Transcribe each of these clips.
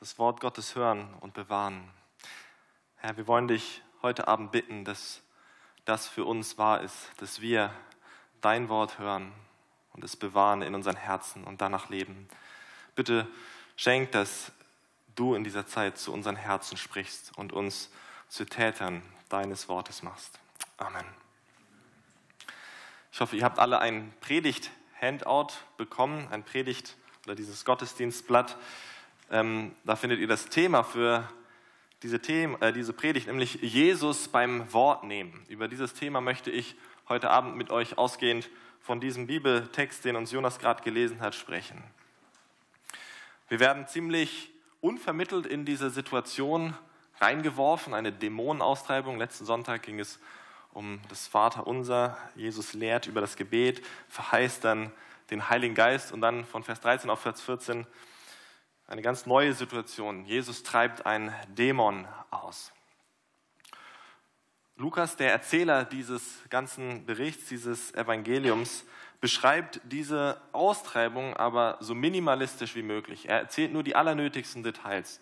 das Wort Gottes hören und bewahren. Herr, wir wollen dich heute Abend bitten, dass das für uns wahr ist, dass wir dein Wort hören und es bewahren in unseren Herzen und danach leben. Bitte schenk, dass du in dieser Zeit zu unseren Herzen sprichst und uns zu Tätern deines Wortes machst. Amen. Ich hoffe, ihr habt alle ein Predigt-Handout bekommen, ein Predigt- oder dieses Gottesdienstblatt. Ähm, da findet ihr das Thema für diese, Thema, äh, diese Predigt, nämlich Jesus beim Wort nehmen. Über dieses Thema möchte ich heute Abend mit euch ausgehend von diesem Bibeltext, den uns Jonas gerade gelesen hat, sprechen. Wir werden ziemlich unvermittelt in diese Situation reingeworfen, eine Dämonenaustreibung. Letzten Sonntag ging es um das Vaterunser. Jesus lehrt über das Gebet, verheißt dann den Heiligen Geist und dann von Vers 13 auf Vers 14 eine ganz neue Situation. Jesus treibt einen Dämon aus. Lukas, der Erzähler dieses ganzen Berichts, dieses Evangeliums, beschreibt diese Austreibung aber so minimalistisch wie möglich. Er erzählt nur die allernötigsten Details.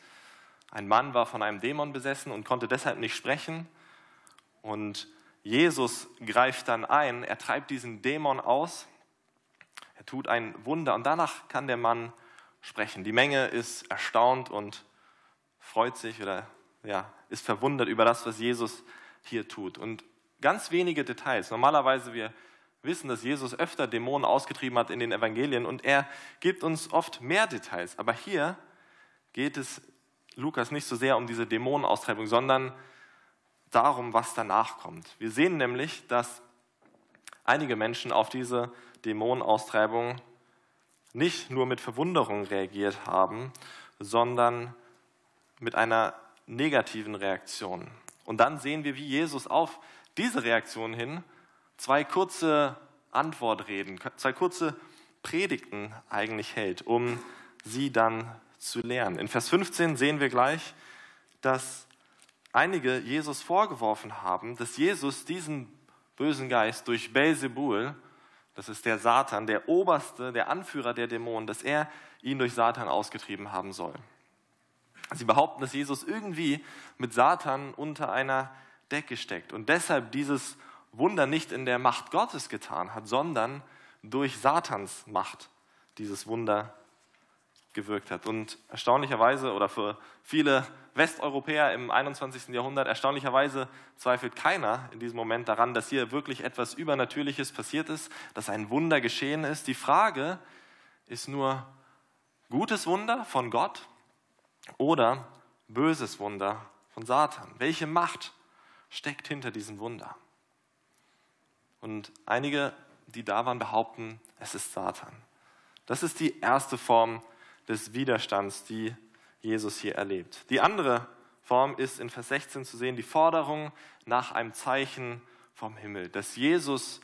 Ein Mann war von einem Dämon besessen und konnte deshalb nicht sprechen. Und Jesus greift dann ein, er treibt diesen Dämon aus, er tut ein Wunder und danach kann der Mann sprechen. Die Menge ist erstaunt und freut sich oder ja, ist verwundert über das, was Jesus hier tut. Und ganz wenige Details. Normalerweise wir wissen, dass Jesus öfter Dämonen ausgetrieben hat in den Evangelien und er gibt uns oft mehr Details. Aber hier geht es Lukas nicht so sehr um diese Dämonenaustreibung, sondern darum, was danach kommt. Wir sehen nämlich, dass einige Menschen auf diese Dämonenaustreibung nicht nur mit Verwunderung reagiert haben, sondern mit einer negativen Reaktion. Und dann sehen wir, wie Jesus auf diese Reaktion hin zwei kurze Antwortreden, zwei kurze Predigten eigentlich hält, um sie dann zu lernen. In Vers 15 sehen wir gleich, dass einige Jesus vorgeworfen haben, dass Jesus diesen bösen Geist durch Belzebul, das ist der Satan, der oberste, der Anführer der Dämonen, dass er ihn durch Satan ausgetrieben haben soll. Sie behaupten, dass Jesus irgendwie mit Satan unter einer Decke steckt und deshalb dieses Wunder nicht in der Macht Gottes getan hat, sondern durch Satans Macht dieses Wunder gewirkt hat. Und erstaunlicherweise, oder für viele Westeuropäer im 21. Jahrhundert, erstaunlicherweise zweifelt keiner in diesem Moment daran, dass hier wirklich etwas Übernatürliches passiert ist, dass ein Wunder geschehen ist. Die Frage ist nur, gutes Wunder von Gott oder böses Wunder von Satan? Welche Macht steckt hinter diesem Wunder? Und einige, die da waren, behaupten, es ist Satan. Das ist die erste Form des Widerstands, die Jesus hier erlebt. Die andere Form ist in Vers 16 zu sehen, die Forderung nach einem Zeichen vom Himmel, dass Jesus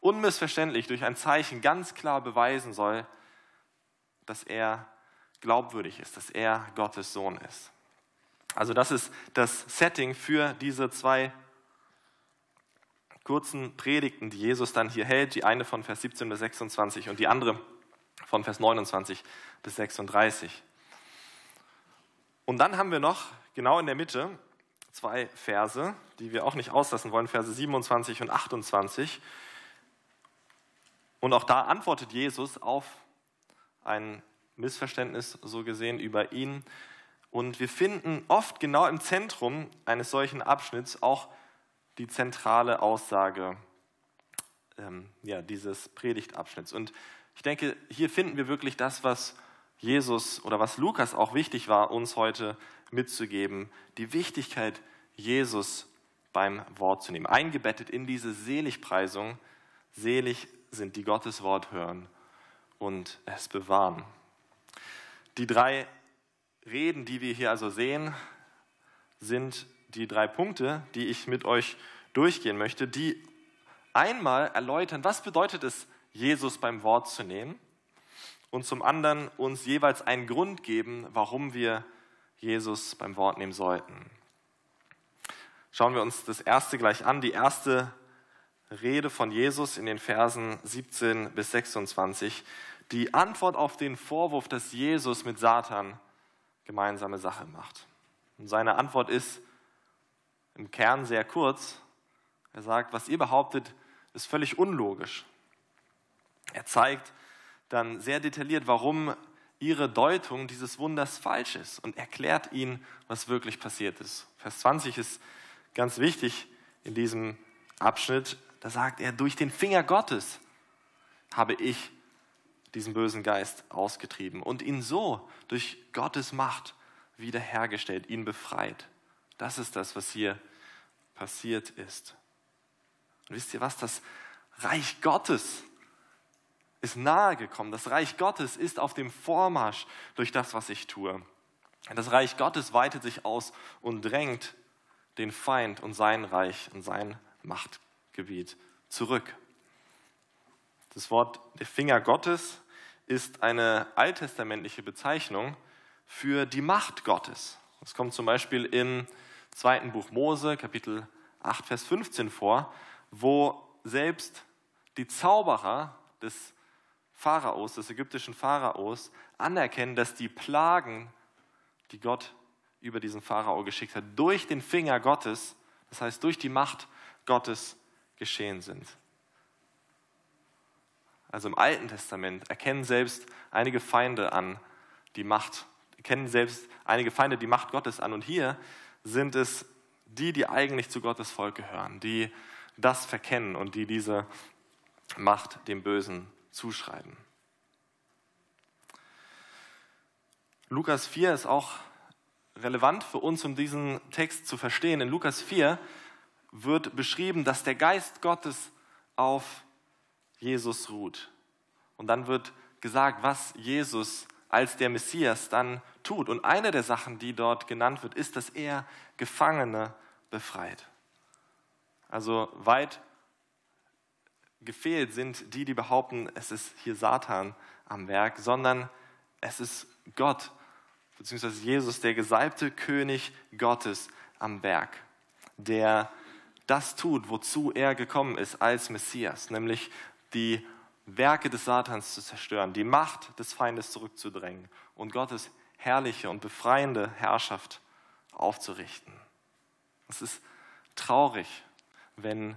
unmissverständlich durch ein Zeichen ganz klar beweisen soll, dass er glaubwürdig ist, dass er Gottes Sohn ist. Also das ist das Setting für diese zwei kurzen Predigten, die Jesus dann hier hält, die eine von Vers 17 bis 26 und die andere von Vers 29 bis 36. Und dann haben wir noch genau in der Mitte zwei Verse, die wir auch nicht auslassen wollen, Verse 27 und 28. Und auch da antwortet Jesus auf ein Missverständnis so gesehen über ihn. Und wir finden oft genau im Zentrum eines solchen Abschnitts auch die zentrale Aussage ähm, ja, dieses Predigtabschnitts. Und ich denke, hier finden wir wirklich das, was Jesus oder was Lukas auch wichtig war, uns heute mitzugeben, die Wichtigkeit, Jesus beim Wort zu nehmen. Eingebettet in diese Seligpreisung, selig sind die Gottes Wort hören und es bewahren. Die drei Reden, die wir hier also sehen, sind die drei Punkte, die ich mit euch durchgehen möchte, die einmal erläutern, was bedeutet es, Jesus beim Wort zu nehmen und zum anderen uns jeweils einen Grund geben, warum wir Jesus beim Wort nehmen sollten. Schauen wir uns das erste gleich an, die erste Rede von Jesus in den Versen 17 bis 26, die Antwort auf den Vorwurf, dass Jesus mit Satan gemeinsame Sache macht. Und seine Antwort ist im Kern sehr kurz. Er sagt, was ihr behauptet, ist völlig unlogisch. Er zeigt dann sehr detailliert, warum ihre Deutung dieses Wunders falsch ist und erklärt ihnen, was wirklich passiert ist. Vers 20 ist ganz wichtig in diesem Abschnitt. Da sagt er, durch den Finger Gottes habe ich diesen bösen Geist ausgetrieben und ihn so durch Gottes Macht wiederhergestellt, ihn befreit. Das ist das, was hier passiert ist. Und wisst ihr was? Das Reich Gottes ist nahe gekommen. Das Reich Gottes ist auf dem Vormarsch durch das, was ich tue. Das Reich Gottes weitet sich aus und drängt den Feind und sein Reich und sein Machtgebiet zurück. Das Wort der Finger Gottes ist eine alttestamentliche Bezeichnung für die Macht Gottes. Das kommt zum Beispiel im zweiten Buch Mose, Kapitel 8, Vers 15 vor, wo selbst die Zauberer des Pharaos, des ägyptischen Pharaos, anerkennen, dass die Plagen, die Gott über diesen Pharao geschickt hat, durch den Finger Gottes, das heißt durch die Macht Gottes geschehen sind. Also im Alten Testament erkennen selbst einige Feinde an die Macht, erkennen selbst einige Feinde die Macht Gottes an. Und hier sind es die, die eigentlich zu Gottes Volk gehören, die das verkennen und die diese Macht dem Bösen zuschreiben. Lukas 4 ist auch relevant für uns, um diesen Text zu verstehen. In Lukas 4 wird beschrieben, dass der Geist Gottes auf Jesus ruht. Und dann wird gesagt, was Jesus als der Messias dann tut. Und eine der Sachen, die dort genannt wird, ist, dass er Gefangene befreit. Also weit gefehlt sind die, die behaupten, es ist hier Satan am Werk, sondern es ist Gott, beziehungsweise Jesus, der gesalbte König Gottes am Werk, der das tut, wozu er gekommen ist als Messias, nämlich die Werke des Satans zu zerstören, die Macht des Feindes zurückzudrängen und Gottes herrliche und befreiende Herrschaft aufzurichten. Es ist traurig, wenn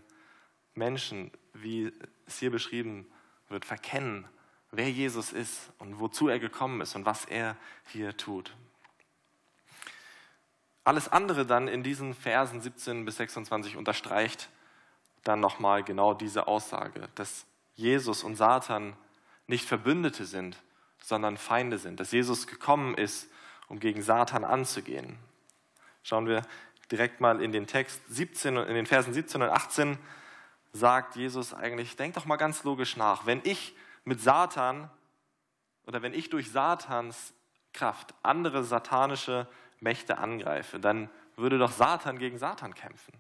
Menschen, wie es hier beschrieben wird, verkennen, wer Jesus ist und wozu er gekommen ist und was er hier tut. Alles andere dann in diesen Versen 17 bis 26 unterstreicht dann nochmal genau diese Aussage, dass Jesus und Satan nicht Verbündete sind, sondern Feinde sind, dass Jesus gekommen ist, um gegen Satan anzugehen. Schauen wir direkt mal in den Text 17 in den Versen 17 und 18 sagt Jesus eigentlich, denk doch mal ganz logisch nach, wenn ich mit Satan oder wenn ich durch Satans Kraft andere satanische Mächte angreife, dann würde doch Satan gegen Satan kämpfen.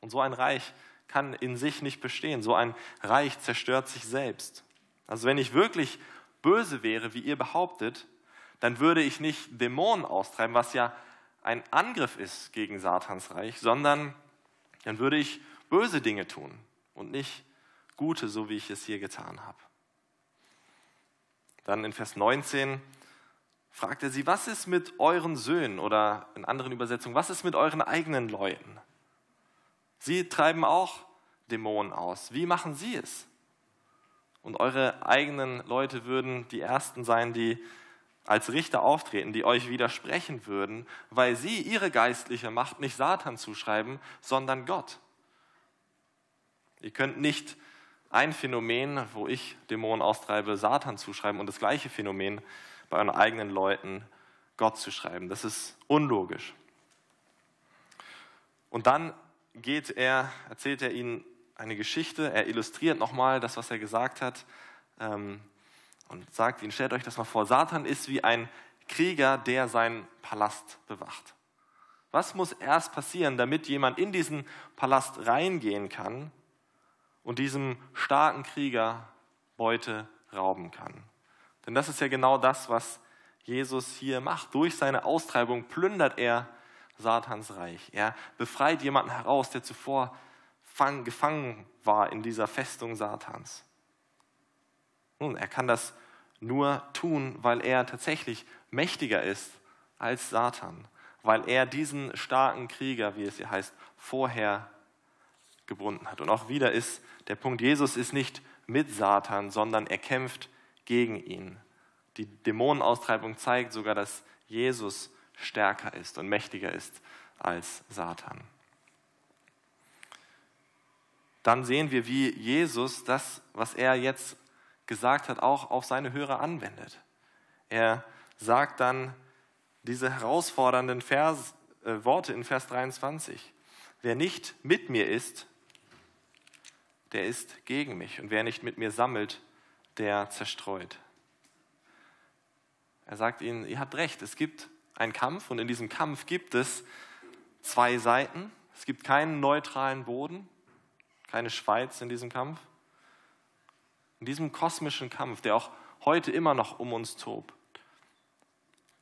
Und so ein Reich kann in sich nicht bestehen. So ein Reich zerstört sich selbst. Also wenn ich wirklich böse wäre, wie ihr behauptet, dann würde ich nicht Dämonen austreiben, was ja ein Angriff ist gegen Satans Reich, sondern dann würde ich böse Dinge tun und nicht gute, so wie ich es hier getan habe. Dann in Vers 19 fragt er sie, was ist mit euren Söhnen oder in anderen Übersetzungen, was ist mit euren eigenen Leuten? Sie treiben auch Dämonen aus. Wie machen sie es? Und eure eigenen Leute würden die Ersten sein, die als Richter auftreten, die euch widersprechen würden, weil sie ihre geistliche Macht nicht Satan zuschreiben, sondern Gott. Ihr könnt nicht ein Phänomen, wo ich Dämonen austreibe, Satan zuschreiben und das gleiche Phänomen bei euren eigenen Leuten Gott zu schreiben. Das ist unlogisch. Und dann geht er, erzählt er ihnen eine Geschichte, er illustriert nochmal das, was er gesagt hat ähm, und sagt ihnen, stellt euch das mal vor, Satan ist wie ein Krieger, der seinen Palast bewacht. Was muss erst passieren, damit jemand in diesen Palast reingehen kann und diesem starken Krieger Beute rauben kann? Denn das ist ja genau das, was Jesus hier macht. Durch seine Austreibung plündert er Satans Reich. Er befreit jemanden heraus, der zuvor gefangen war in dieser Festung Satans. Nun, er kann das nur tun, weil er tatsächlich mächtiger ist als Satan, weil er diesen starken Krieger, wie es hier heißt, vorher gebunden hat. Und auch wieder ist der Punkt, Jesus ist nicht mit Satan, sondern er kämpft gegen ihn. Die Dämonenaustreibung zeigt sogar, dass Jesus stärker ist und mächtiger ist als Satan. Dann sehen wir, wie Jesus das, was er jetzt gesagt hat, auch auf seine Hörer anwendet. Er sagt dann diese herausfordernden Vers, äh, Worte in Vers 23. Wer nicht mit mir ist, der ist gegen mich. Und wer nicht mit mir sammelt, der zerstreut. Er sagt ihnen, ihr habt recht, es gibt einen Kampf und in diesem Kampf gibt es zwei Seiten. Es gibt keinen neutralen Boden, keine Schweiz in diesem Kampf. In diesem kosmischen Kampf, der auch heute immer noch um uns tobt,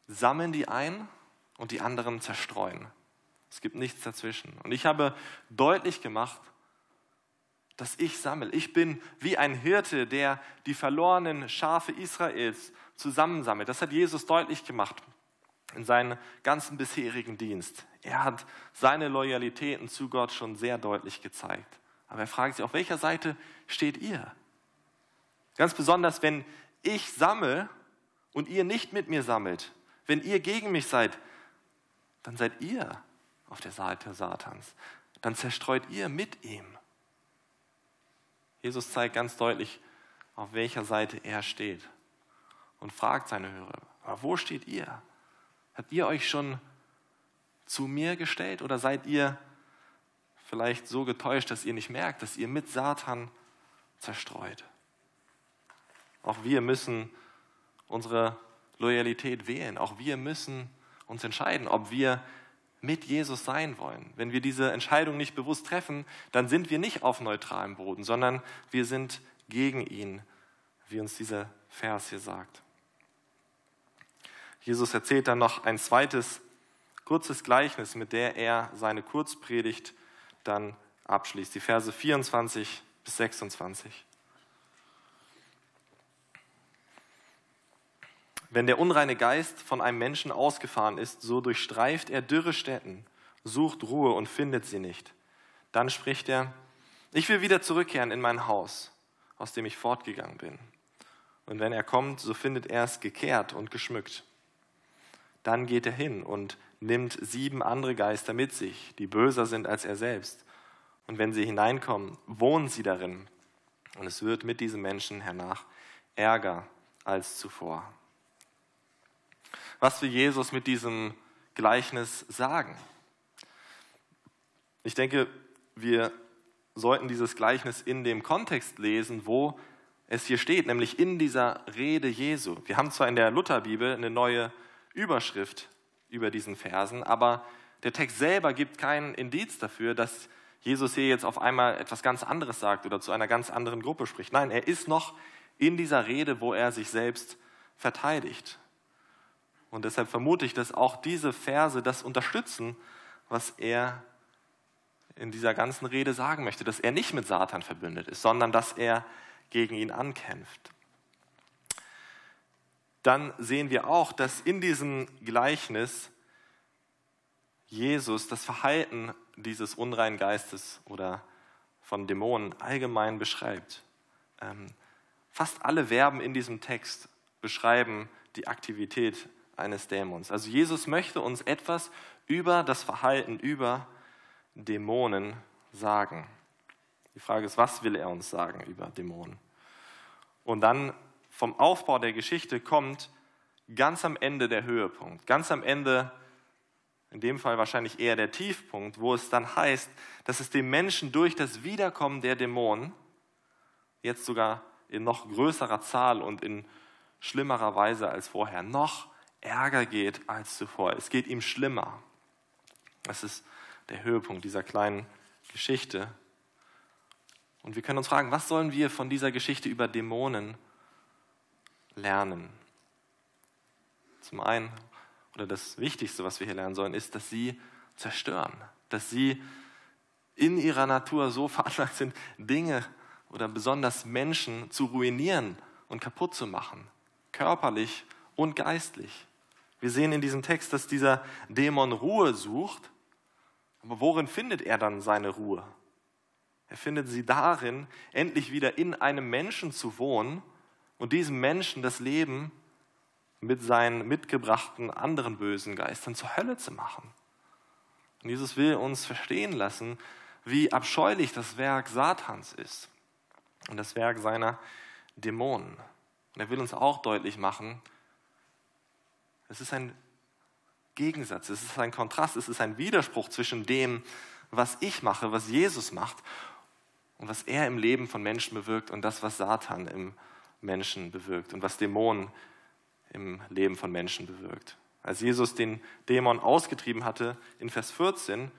sammeln die ein und die anderen zerstreuen. Es gibt nichts dazwischen. Und ich habe deutlich gemacht, dass ich sammle. Ich bin wie ein Hirte, der die verlorenen Schafe Israels zusammensammelt. Das hat Jesus deutlich gemacht in seinem ganzen bisherigen Dienst. Er hat seine Loyalitäten zu Gott schon sehr deutlich gezeigt. Aber er fragt sich, auf welcher Seite steht ihr? Ganz besonders, wenn ich sammle und ihr nicht mit mir sammelt, wenn ihr gegen mich seid, dann seid ihr auf der Seite Satans. Dann zerstreut ihr mit ihm. Jesus zeigt ganz deutlich, auf welcher Seite er steht und fragt seine Hörer, aber wo steht ihr? Habt ihr euch schon zu mir gestellt oder seid ihr vielleicht so getäuscht, dass ihr nicht merkt, dass ihr mit Satan zerstreut? Auch wir müssen unsere Loyalität wählen. Auch wir müssen uns entscheiden, ob wir mit Jesus sein wollen. Wenn wir diese Entscheidung nicht bewusst treffen, dann sind wir nicht auf neutralem Boden, sondern wir sind gegen ihn, wie uns dieser Vers hier sagt. Jesus erzählt dann noch ein zweites kurzes Gleichnis, mit der er seine Kurzpredigt dann abschließt. Die Verse 24 bis 26. Wenn der unreine Geist von einem Menschen ausgefahren ist, so durchstreift er dürre Städten, sucht Ruhe und findet sie nicht. Dann spricht er, ich will wieder zurückkehren in mein Haus, aus dem ich fortgegangen bin. Und wenn er kommt, so findet er es gekehrt und geschmückt. Dann geht er hin und nimmt sieben andere Geister mit sich, die böser sind als er selbst. Und wenn sie hineinkommen, wohnen sie darin. Und es wird mit diesen Menschen hernach ärger als zuvor. Was will Jesus mit diesem Gleichnis sagen? Ich denke, wir sollten dieses Gleichnis in dem Kontext lesen, wo es hier steht, nämlich in dieser Rede Jesu. Wir haben zwar in der Lutherbibel eine neue Überschrift über diesen Versen, aber der Text selber gibt keinen Indiz dafür, dass Jesus hier jetzt auf einmal etwas ganz anderes sagt oder zu einer ganz anderen Gruppe spricht. Nein, er ist noch in dieser Rede, wo er sich selbst verteidigt. Und deshalb vermute ich, dass auch diese Verse das unterstützen, was er in dieser ganzen Rede sagen möchte, dass er nicht mit Satan verbündet ist, sondern dass er gegen ihn ankämpft. Dann sehen wir auch, dass in diesem Gleichnis Jesus das Verhalten dieses unreinen Geistes oder von Dämonen allgemein beschreibt. Ähm, fast alle Verben in diesem Text beschreiben die Aktivität eines Dämons. Also Jesus möchte uns etwas über das Verhalten, über Dämonen sagen. Die Frage ist, was will er uns sagen über Dämonen? Und dann vom Aufbau der Geschichte kommt ganz am Ende der Höhepunkt, ganz am Ende, in dem Fall wahrscheinlich eher der Tiefpunkt, wo es dann heißt, dass es dem Menschen durch das Wiederkommen der Dämonen, jetzt sogar in noch größerer Zahl und in schlimmerer Weise als vorher, noch Ärger geht als zuvor. Es geht ihm schlimmer. Das ist der Höhepunkt dieser kleinen Geschichte. Und wir können uns fragen, was sollen wir von dieser Geschichte über Dämonen lernen? Zum einen, oder das Wichtigste, was wir hier lernen sollen, ist, dass sie zerstören, dass sie in ihrer Natur so veranlagt sind, Dinge oder besonders Menschen zu ruinieren und kaputt zu machen, körperlich und geistlich. Wir sehen in diesem Text, dass dieser Dämon Ruhe sucht. Aber worin findet er dann seine Ruhe? Er findet sie darin, endlich wieder in einem Menschen zu wohnen und diesem Menschen das Leben mit seinen mitgebrachten anderen bösen Geistern zur Hölle zu machen. Und Jesus will uns verstehen lassen, wie abscheulich das Werk Satans ist und das Werk seiner Dämonen. Und er will uns auch deutlich machen, es ist ein Gegensatz, es ist ein Kontrast, es ist ein Widerspruch zwischen dem, was ich mache, was Jesus macht und was er im Leben von Menschen bewirkt und das, was Satan im Menschen bewirkt und was Dämonen im Leben von Menschen bewirkt. Als Jesus den Dämon ausgetrieben hatte, in Vers 14,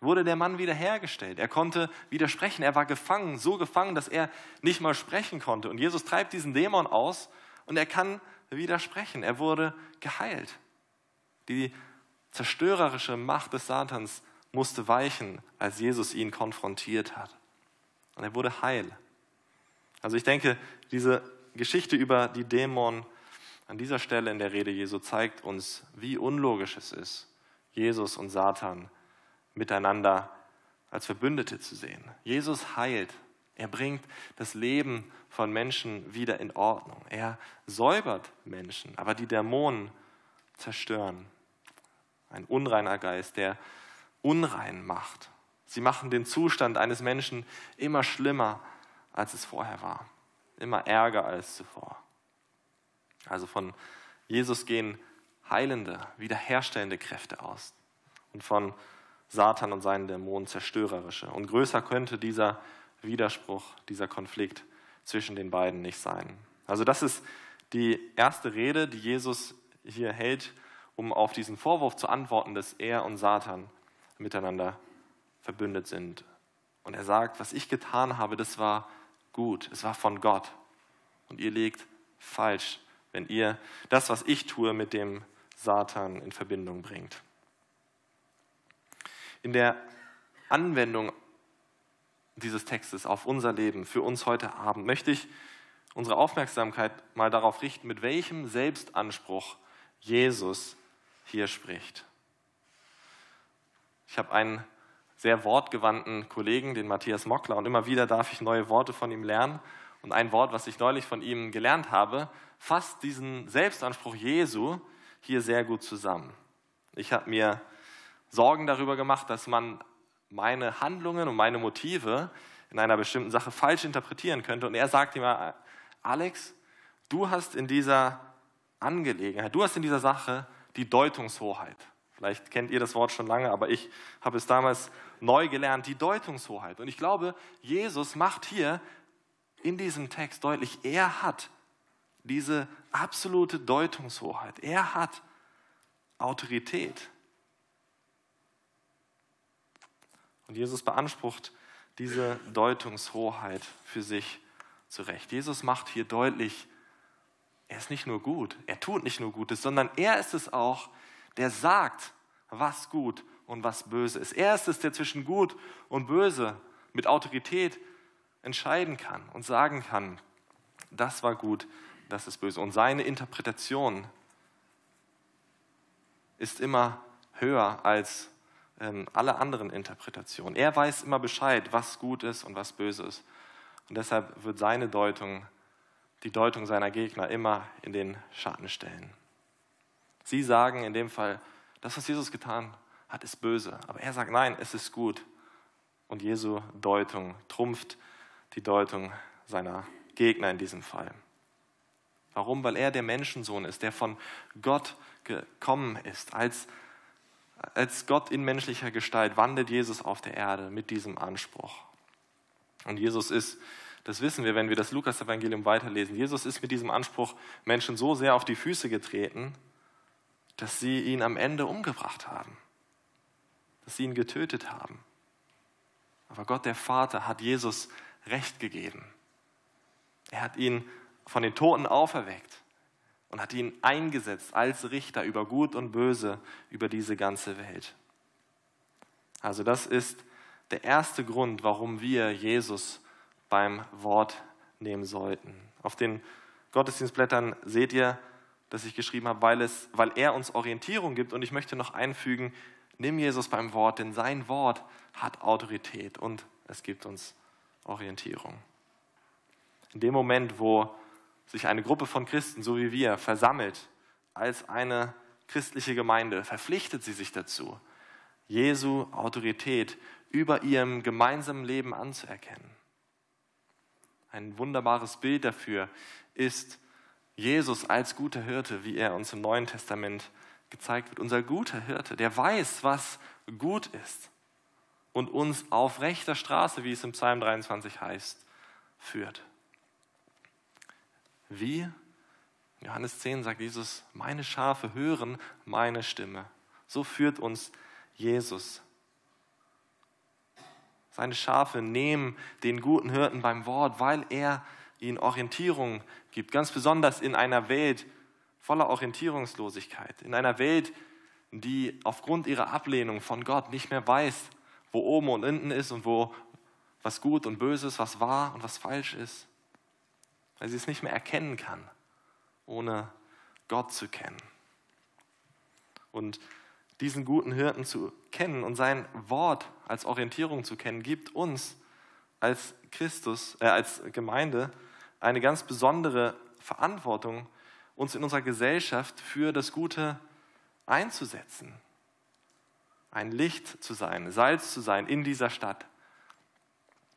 wurde der Mann wiederhergestellt. Er konnte widersprechen. Er war gefangen, so gefangen, dass er nicht mal sprechen konnte. Und Jesus treibt diesen Dämon aus und er kann widersprechen. Er wurde geheilt. Die zerstörerische Macht des Satans musste weichen, als Jesus ihn konfrontiert hat. Und er wurde heil. Also ich denke, diese Geschichte über die Dämonen an dieser Stelle in der Rede Jesu zeigt uns, wie unlogisch es ist, Jesus und Satan miteinander als Verbündete zu sehen. Jesus heilt. Er bringt das Leben von Menschen wieder in Ordnung. Er säubert Menschen, aber die Dämonen zerstören. Ein unreiner Geist, der unrein macht. Sie machen den Zustand eines Menschen immer schlimmer, als es vorher war. Immer ärger als zuvor. Also von Jesus gehen heilende, wiederherstellende Kräfte aus. Und von Satan und seinen Dämonen zerstörerische. Und größer könnte dieser Widerspruch, dieser Konflikt zwischen den beiden nicht sein. Also das ist die erste Rede, die Jesus hier hält, um auf diesen Vorwurf zu antworten, dass er und Satan miteinander verbündet sind. Und er sagt, was ich getan habe, das war gut, es war von Gott. Und ihr liegt falsch, wenn ihr das, was ich tue, mit dem Satan in Verbindung bringt. In der Anwendung dieses Textes auf unser Leben für uns heute Abend möchte ich unsere Aufmerksamkeit mal darauf richten, mit welchem Selbstanspruch Jesus hier spricht. Ich habe einen sehr wortgewandten Kollegen, den Matthias Mockler, und immer wieder darf ich neue Worte von ihm lernen. Und ein Wort, was ich neulich von ihm gelernt habe, fasst diesen Selbstanspruch Jesu hier sehr gut zusammen. Ich habe mir Sorgen darüber gemacht, dass man meine Handlungen und meine Motive in einer bestimmten Sache falsch interpretieren könnte. Und er sagt immer, Alex, du hast in dieser Angelegenheit, du hast in dieser Sache die Deutungshoheit. Vielleicht kennt ihr das Wort schon lange, aber ich habe es damals neu gelernt, die Deutungshoheit. Und ich glaube, Jesus macht hier in diesem Text deutlich, er hat diese absolute Deutungshoheit. Er hat Autorität. Und Jesus beansprucht diese Deutungshoheit für sich zurecht. Jesus macht hier deutlich, er ist nicht nur gut, er tut nicht nur Gutes, sondern er ist es auch, der sagt, was gut und was böse ist. Er ist es, der zwischen gut und böse mit Autorität entscheiden kann und sagen kann, das war gut, das ist böse. Und seine Interpretation ist immer höher als ähm, alle anderen Interpretationen. Er weiß immer Bescheid, was gut ist und was böse ist. Und deshalb wird seine Deutung, die Deutung seiner Gegner immer in den Schatten stellen. Sie sagen in dem Fall, das, was Jesus getan hat, ist böse. Aber er sagt, nein, es ist gut. Und Jesu Deutung trumpft die Deutung seiner Gegner in diesem Fall. Warum? Weil er der Menschensohn ist, der von Gott gekommen ist als als Gott in menschlicher Gestalt wandelt Jesus auf der Erde mit diesem Anspruch. Und Jesus ist, das wissen wir, wenn wir das Lukas-Evangelium weiterlesen, Jesus ist mit diesem Anspruch Menschen so sehr auf die Füße getreten, dass sie ihn am Ende umgebracht haben, dass sie ihn getötet haben. Aber Gott der Vater hat Jesus Recht gegeben. Er hat ihn von den Toten auferweckt und hat ihn eingesetzt als Richter über Gut und Böse, über diese ganze Welt. Also das ist der erste Grund, warum wir Jesus beim Wort nehmen sollten. Auf den Gottesdienstblättern seht ihr das ich geschrieben habe, weil, es, weil er uns Orientierung gibt. Und ich möchte noch einfügen, nimm Jesus beim Wort, denn sein Wort hat Autorität und es gibt uns Orientierung. In dem Moment, wo sich eine Gruppe von Christen, so wie wir, versammelt als eine christliche Gemeinde, verpflichtet sie sich dazu, Jesu Autorität über ihrem gemeinsamen Leben anzuerkennen. Ein wunderbares Bild dafür ist Jesus als guter Hirte, wie er uns im Neuen Testament gezeigt wird. Unser guter Hirte, der weiß, was gut ist und uns auf rechter Straße, wie es im Psalm 23 heißt, führt. Wie? Johannes 10 sagt Jesus, meine Schafe hören meine Stimme. So führt uns Jesus. Seine Schafe nehmen den guten Hirten beim Wort, weil er ihnen Orientierung gibt. Ganz besonders in einer Welt voller Orientierungslosigkeit. In einer Welt, die aufgrund ihrer Ablehnung von Gott nicht mehr weiß, wo oben und unten ist und wo was gut und böse ist, was wahr und was falsch ist. Weil sie es nicht mehr erkennen kann, ohne Gott zu kennen. Und diesen guten Hirten zu kennen und sein Wort als Orientierung zu kennen, gibt uns als Christus, äh, als Gemeinde eine ganz besondere Verantwortung, uns in unserer Gesellschaft für das Gute einzusetzen. Ein Licht zu sein, Salz zu sein in dieser Stadt.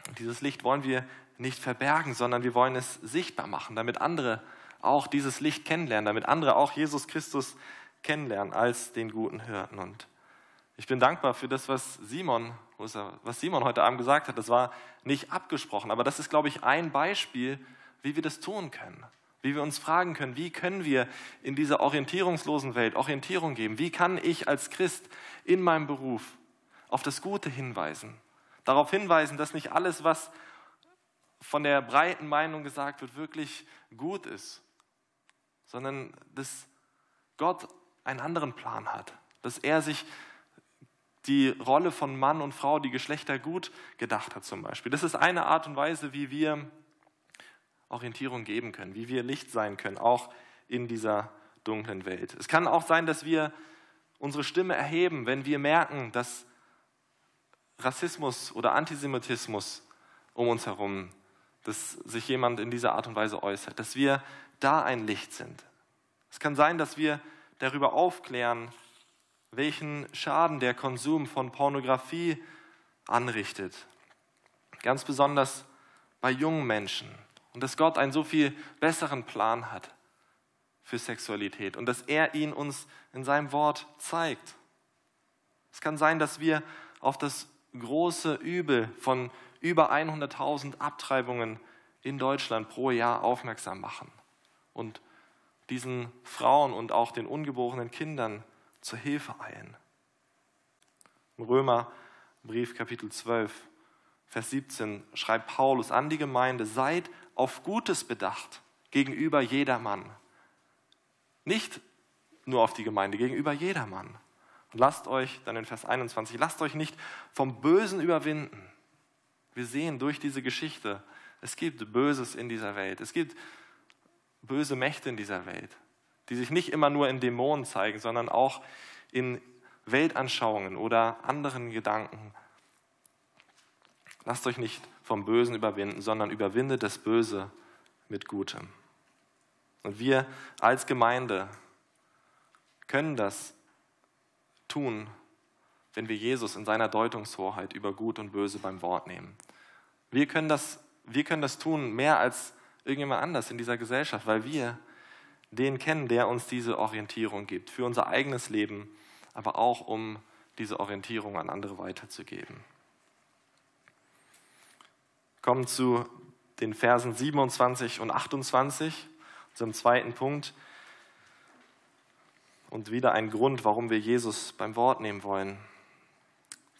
Und dieses Licht wollen wir nicht verbergen, sondern wir wollen es sichtbar machen, damit andere auch dieses Licht kennenlernen, damit andere auch Jesus Christus kennenlernen als den guten Hirten. Und ich bin dankbar für das, was Simon, was Simon heute Abend gesagt hat. Das war nicht abgesprochen, aber das ist, glaube ich, ein Beispiel, wie wir das tun können. Wie wir uns fragen können, wie können wir in dieser orientierungslosen Welt Orientierung geben? Wie kann ich als Christ in meinem Beruf auf das Gute hinweisen? Darauf hinweisen, dass nicht alles, was von der breiten Meinung gesagt wird, wirklich gut ist, sondern dass Gott einen anderen Plan hat, dass er sich die Rolle von Mann und Frau, die Geschlechter gut gedacht hat zum Beispiel. Das ist eine Art und Weise, wie wir Orientierung geben können, wie wir Licht sein können, auch in dieser dunklen Welt. Es kann auch sein, dass wir unsere Stimme erheben, wenn wir merken, dass Rassismus oder Antisemitismus um uns herum, dass sich jemand in dieser Art und Weise äußert, dass wir da ein Licht sind. Es kann sein, dass wir darüber aufklären, welchen Schaden der Konsum von Pornografie anrichtet. Ganz besonders bei jungen Menschen. Und dass Gott einen so viel besseren Plan hat für Sexualität und dass er ihn uns in seinem Wort zeigt. Es kann sein, dass wir auf das große Übel von über 100.000 Abtreibungen in Deutschland pro Jahr aufmerksam machen und diesen Frauen und auch den ungeborenen Kindern zur Hilfe eilen. Im Römerbrief Kapitel 12, Vers 17 schreibt Paulus an die Gemeinde, seid auf Gutes bedacht gegenüber jedermann. Nicht nur auf die Gemeinde, gegenüber jedermann. Und lasst euch, dann in Vers 21, lasst euch nicht vom Bösen überwinden. Wir sehen durch diese Geschichte, es gibt Böses in dieser Welt. Es gibt böse Mächte in dieser Welt, die sich nicht immer nur in Dämonen zeigen, sondern auch in Weltanschauungen oder anderen Gedanken. Lasst euch nicht vom Bösen überwinden, sondern überwindet das Böse mit Gutem. Und wir als Gemeinde können das tun, wenn wir Jesus in seiner Deutungshoheit über Gut und Böse beim Wort nehmen. Wir können das, wir können das tun mehr als irgendjemand anders in dieser Gesellschaft, weil wir den kennen, der uns diese Orientierung gibt, für unser eigenes Leben, aber auch um diese Orientierung an andere weiterzugeben. Kommen zu den Versen 27 und 28, zum zweiten Punkt. Und wieder ein Grund, warum wir Jesus beim Wort nehmen wollen.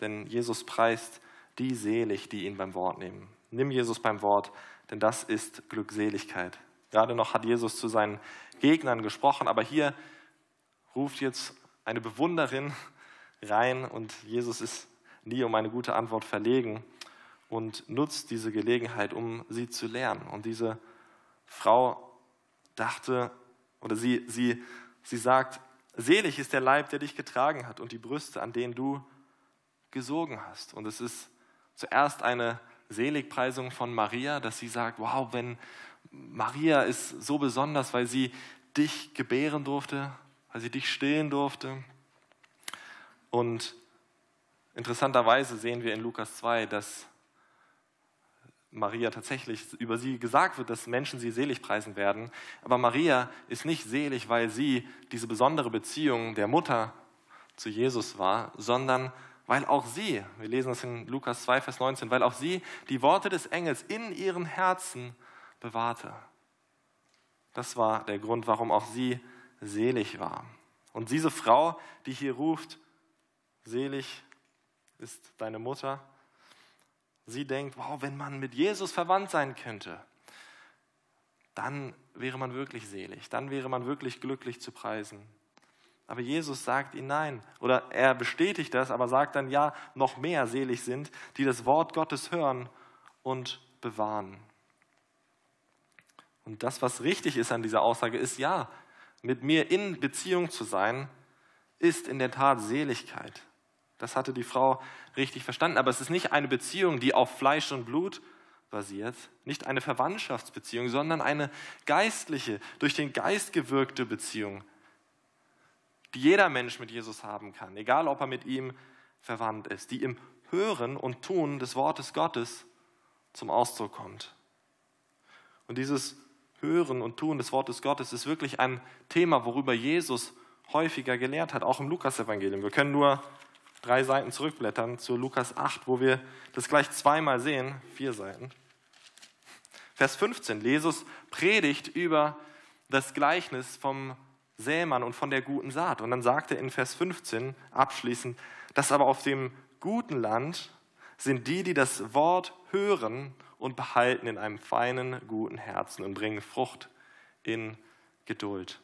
Denn Jesus preist die selig, die ihn beim Wort nehmen. Nimm Jesus beim Wort, denn das ist Glückseligkeit. Gerade noch hat Jesus zu seinen Gegnern gesprochen, aber hier ruft jetzt eine Bewunderin rein und Jesus ist nie um eine gute Antwort verlegen und nutzt diese Gelegenheit, um sie zu lernen. Und diese Frau dachte, Oder sie, sie, sie sagt, selig ist der Leib, der dich getragen hat und die Brüste, an denen du gesogen hast. Und es ist zuerst eine Seligpreisung von Maria, dass sie sagt, wow, wenn Maria ist so besonders, weil sie dich gebären durfte, weil sie dich stillen durfte. Und interessanterweise sehen wir in Lukas 2, dass Maria tatsächlich über sie gesagt wird, dass Menschen sie selig preisen werden. Aber Maria ist nicht selig, weil sie diese besondere Beziehung der Mutter zu Jesus war, sondern weil auch sie, wir lesen das in Lukas 2, Vers 19, weil auch sie die Worte des Engels in ihren Herzen bewahrte. Das war der Grund, warum auch sie selig war. Und diese Frau, die hier ruft, selig ist deine Mutter, sie denkt, wow, wenn man mit Jesus verwandt sein könnte, dann wäre man wirklich selig, dann wäre man wirklich glücklich zu preisen. Aber Jesus sagt ihnen nein. Oder er bestätigt das, aber sagt dann, ja, noch mehr selig sind, die das Wort Gottes hören und bewahren. Und das, was richtig ist an dieser Aussage, ist ja, mit mir in Beziehung zu sein, ist in der Tat Seligkeit. Das hatte die Frau richtig verstanden. Aber es ist nicht eine Beziehung, die auf Fleisch und Blut basiert, nicht eine Verwandtschaftsbeziehung, sondern eine geistliche, durch den Geist gewirkte Beziehung, die jeder Mensch mit Jesus haben kann, egal ob er mit ihm verwandt ist, die im Hören und Tun des Wortes Gottes zum Ausdruck kommt. Und dieses Hören und Tun des Wortes Gottes ist wirklich ein Thema, worüber Jesus häufiger gelehrt hat, auch im Lukasevangelium. Wir können nur drei Seiten zurückblättern zu Lukas 8, wo wir das gleich zweimal sehen, vier Seiten. Vers 15, Jesus predigt über das Gleichnis vom Sämann und von der guten Saat. Und dann sagt er in Vers 15 abschließend, dass aber auf dem guten Land sind die, die das Wort hören und behalten in einem feinen, guten Herzen und bringen Frucht in Geduld.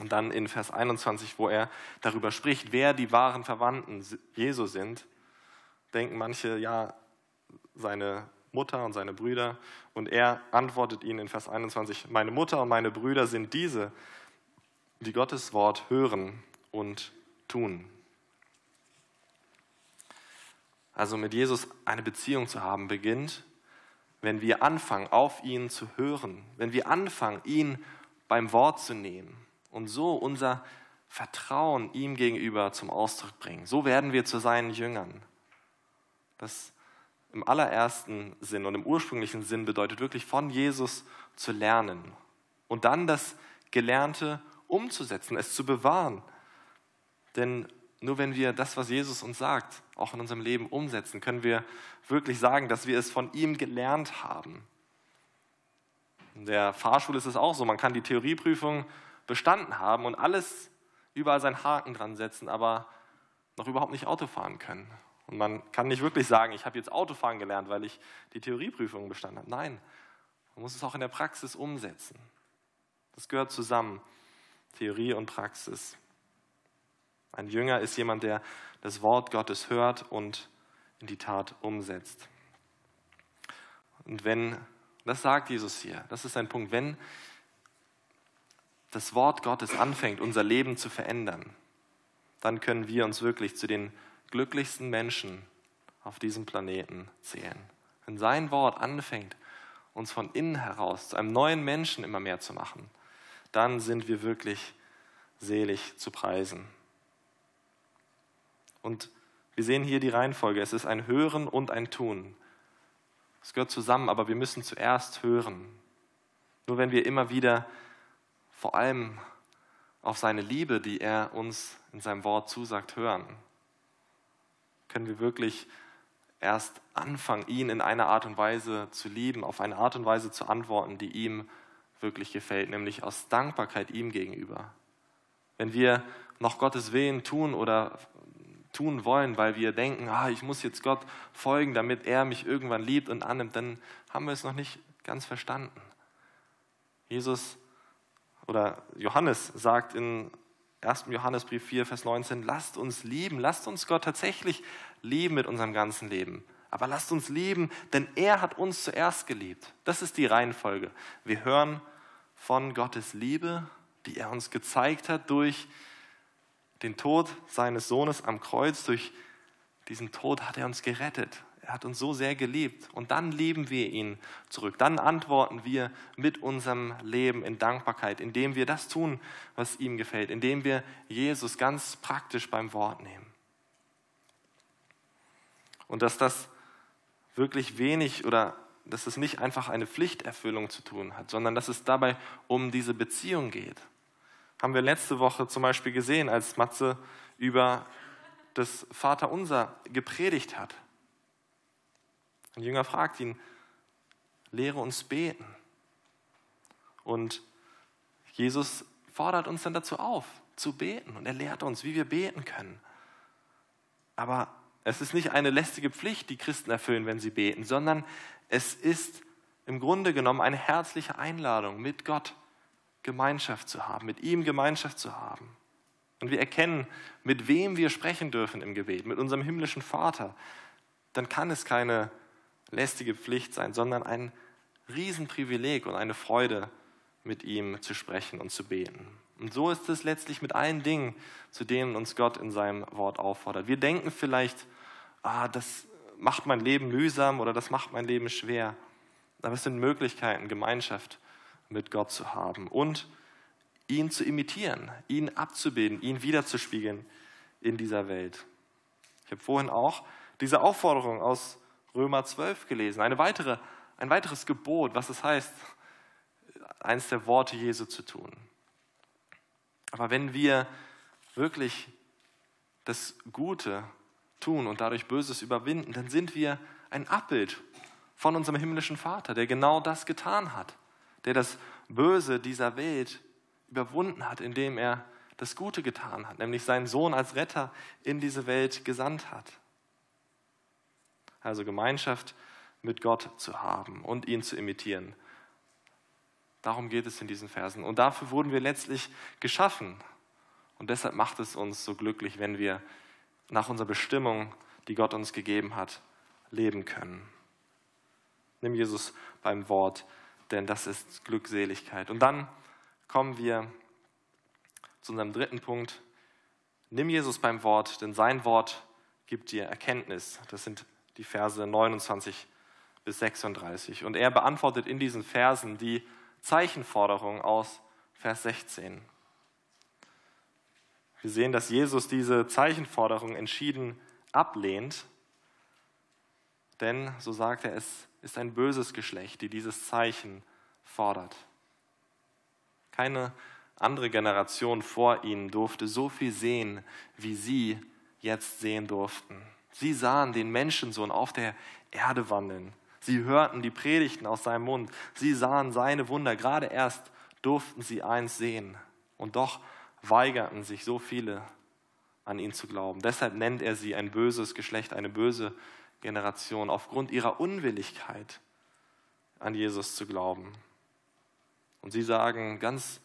Und dann in Vers 21, wo er darüber spricht, wer die wahren Verwandten Jesu sind, denken manche, ja, seine Mutter und seine Brüder. Und er antwortet ihnen in Vers 21, meine Mutter und meine Brüder sind diese, die Gottes Wort hören und tun. Also mit Jesus eine Beziehung zu haben beginnt, wenn wir anfangen, auf ihn zu hören, wenn wir anfangen, ihn beim Wort zu nehmen und so unser Vertrauen ihm gegenüber zum Ausdruck bringen. So werden wir zu seinen Jüngern. Das im allerersten Sinn und im ursprünglichen Sinn bedeutet wirklich von Jesus zu lernen und dann das Gelernte umzusetzen, es zu bewahren. Denn nur wenn wir das, was Jesus uns sagt, auch in unserem Leben umsetzen, können wir wirklich sagen, dass wir es von ihm gelernt haben. In der Fahrschule ist es auch so, man kann die Theorieprüfung bestanden haben und alles überall seinen Haken dran setzen, aber noch überhaupt nicht Auto fahren können. Und man kann nicht wirklich sagen, ich habe jetzt Autofahren gelernt, weil ich die Theorieprüfung bestanden habe. Nein, man muss es auch in der Praxis umsetzen. Das gehört zusammen, Theorie und Praxis. Ein Jünger ist jemand, der das Wort Gottes hört und in die Tat umsetzt. Und wenn, das sagt Jesus hier, das ist ein Punkt, wenn das Wort Gottes anfängt, unser Leben zu verändern, dann können wir uns wirklich zu den glücklichsten Menschen auf diesem Planeten zählen. Wenn sein Wort anfängt, uns von innen heraus zu einem neuen Menschen immer mehr zu machen, dann sind wir wirklich selig zu preisen. Und wir sehen hier die Reihenfolge. Es ist ein Hören und ein Tun. Es gehört zusammen, aber wir müssen zuerst hören. Nur wenn wir immer wieder vor allem auf seine Liebe, die er uns in seinem Wort zusagt, hören, können wir wirklich erst anfangen, ihn in einer Art und Weise zu lieben, auf eine Art und Weise zu antworten, die ihm wirklich gefällt, nämlich aus Dankbarkeit ihm gegenüber. Wenn wir noch Gottes Willen tun oder tun wollen, weil wir denken, ah, ich muss jetzt Gott folgen, damit er mich irgendwann liebt und annimmt, dann haben wir es noch nicht ganz verstanden. Jesus oder Johannes sagt in 1. Johannesbrief 4, Vers 19, lasst uns lieben, lasst uns Gott tatsächlich lieben mit unserem ganzen Leben. Aber lasst uns lieben, denn er hat uns zuerst geliebt. Das ist die Reihenfolge. Wir hören von Gottes Liebe, die er uns gezeigt hat durch den Tod seines Sohnes am Kreuz. Durch diesen Tod hat er uns gerettet. Er hat uns so sehr geliebt. Und dann lieben wir ihn zurück. Dann antworten wir mit unserem Leben in Dankbarkeit, indem wir das tun, was ihm gefällt, indem wir Jesus ganz praktisch beim Wort nehmen. Und dass das wirklich wenig oder dass es nicht einfach eine Pflichterfüllung zu tun hat, sondern dass es dabei um diese Beziehung geht. Haben wir letzte Woche zum Beispiel gesehen, als Matze über das Vaterunser gepredigt hat. Ein Jünger fragt ihn, lehre uns beten. Und Jesus fordert uns dann dazu auf, zu beten. Und er lehrt uns, wie wir beten können. Aber es ist nicht eine lästige Pflicht, die Christen erfüllen, wenn sie beten, sondern es ist im Grunde genommen eine herzliche Einladung, mit Gott Gemeinschaft zu haben, mit ihm Gemeinschaft zu haben. Und wir erkennen, mit wem wir sprechen dürfen im Gebet, mit unserem himmlischen Vater. Dann kann es keine lästige Pflicht sein, sondern ein Riesenprivileg und eine Freude, mit ihm zu sprechen und zu beten. Und so ist es letztlich mit allen Dingen, zu denen uns Gott in seinem Wort auffordert. Wir denken vielleicht, ah, das macht mein Leben mühsam oder das macht mein Leben schwer. Aber es sind Möglichkeiten, Gemeinschaft mit Gott zu haben und ihn zu imitieren, ihn abzubilden, ihn wiederzuspiegeln in dieser Welt. Ich habe vorhin auch diese Aufforderung aus Römer 12 gelesen, eine weitere, ein weiteres Gebot, was es heißt, eins der Worte Jesu zu tun. Aber wenn wir wirklich das Gute tun und dadurch Böses überwinden, dann sind wir ein Abbild von unserem himmlischen Vater, der genau das getan hat, der das Böse dieser Welt überwunden hat, indem er das Gute getan hat, nämlich seinen Sohn als Retter in diese Welt gesandt hat. Also Gemeinschaft mit Gott zu haben und ihn zu imitieren. Darum geht es in diesen Versen. Und dafür wurden wir letztlich geschaffen. Und deshalb macht es uns so glücklich, wenn wir nach unserer Bestimmung, die Gott uns gegeben hat, leben können. Nimm Jesus beim Wort, denn das ist Glückseligkeit. Und dann kommen wir zu unserem dritten Punkt. Nimm Jesus beim Wort, denn sein Wort gibt dir Erkenntnis. Das sind die Verse 29 bis 36. Und er beantwortet in diesen Versen die Zeichenforderung aus Vers 16. Wir sehen, dass Jesus diese Zeichenforderung entschieden ablehnt, denn, so sagt er, es ist ein böses Geschlecht, die dieses Zeichen fordert. Keine andere Generation vor ihnen durfte so viel sehen, wie sie jetzt sehen durften. Sie sahen den Menschensohn auf der Erde wandeln. Sie hörten die Predigten aus seinem Mund. Sie sahen seine Wunder. Gerade erst durften sie eins sehen. Und doch weigerten sich so viele an ihn zu glauben. Deshalb nennt er sie ein böses Geschlecht, eine böse Generation, aufgrund ihrer Unwilligkeit an Jesus zu glauben. Und sie sagen ganz,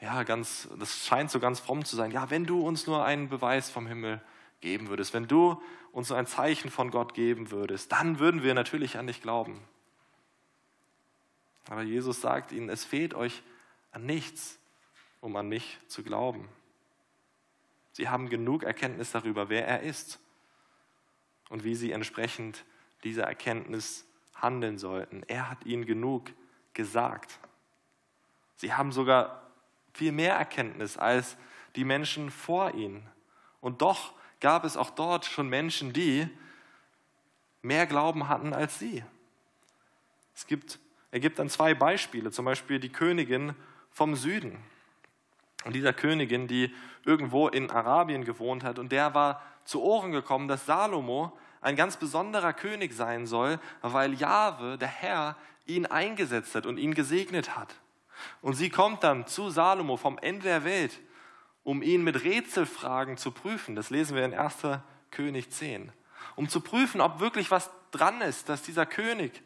ja, ganz, das scheint so ganz fromm zu sein, ja, wenn du uns nur einen Beweis vom Himmel geben würdest, wenn du uns so ein Zeichen von Gott geben würdest, dann würden wir natürlich an dich glauben. Aber Jesus sagt ihnen, es fehlt euch an nichts, um an mich zu glauben. Sie haben genug Erkenntnis darüber, wer er ist und wie sie entsprechend dieser Erkenntnis handeln sollten. Er hat ihnen genug gesagt. Sie haben sogar viel mehr Erkenntnis als die Menschen vor ihnen. Und doch gab es auch dort schon Menschen, die mehr Glauben hatten als sie. Es gibt, er gibt dann zwei Beispiele, zum Beispiel die Königin vom Süden. Und dieser Königin, die irgendwo in Arabien gewohnt hat, und der war zu Ohren gekommen, dass Salomo ein ganz besonderer König sein soll, weil Jahwe, der Herr, ihn eingesetzt hat und ihn gesegnet hat. Und sie kommt dann zu Salomo vom Ende der Welt um ihn mit Rätselfragen zu prüfen. Das lesen wir in 1. König 10. Um zu prüfen, ob wirklich was dran ist, dass dieser König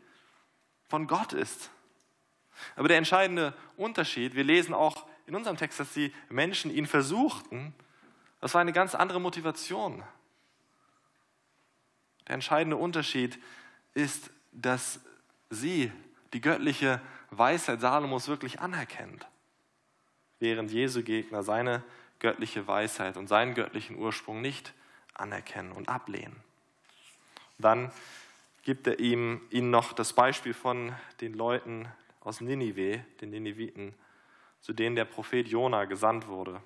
von Gott ist. Aber der entscheidende Unterschied, wir lesen auch in unserem Text, dass die Menschen ihn versuchten, das war eine ganz andere Motivation. Der entscheidende Unterschied ist, dass sie die göttliche Weisheit Salomos wirklich anerkennt, während Jesu Gegner seine göttliche Weisheit und seinen göttlichen Ursprung nicht anerkennen und ablehnen. Dann gibt er ihm, ihnen noch das Beispiel von den Leuten aus Ninive, den Niniviten, zu denen der Prophet Jona gesandt wurde.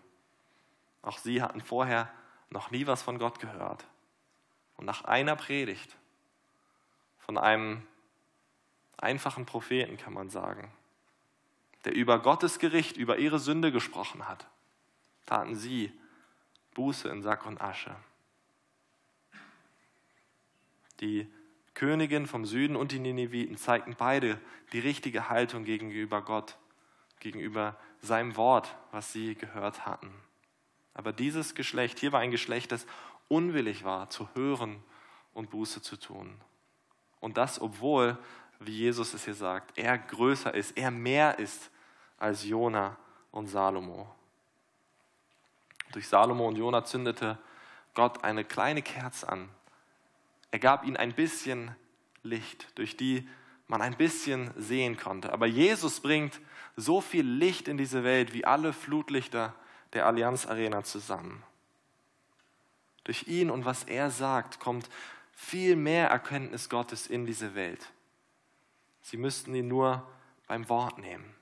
Auch sie hatten vorher noch nie was von Gott gehört. Und nach einer Predigt von einem einfachen Propheten, kann man sagen, der über Gottes Gericht, über ihre Sünde gesprochen hat, taten sie Buße in Sack und Asche. Die Königin vom Süden und die Nineviten zeigten beide die richtige Haltung gegenüber Gott, gegenüber seinem Wort, was sie gehört hatten. Aber dieses Geschlecht, hier war ein Geschlecht, das unwillig war, zu hören und Buße zu tun. Und das, obwohl, wie Jesus es hier sagt, er größer ist, er mehr ist als Jona und Salomo. Durch Salomo und Jona zündete Gott eine kleine Kerze an. Er gab ihnen ein bisschen Licht, durch die man ein bisschen sehen konnte. Aber Jesus bringt so viel Licht in diese Welt wie alle Flutlichter der Allianz Arena zusammen. Durch ihn und was er sagt, kommt viel mehr Erkenntnis Gottes in diese Welt. Sie müssten ihn nur beim Wort nehmen.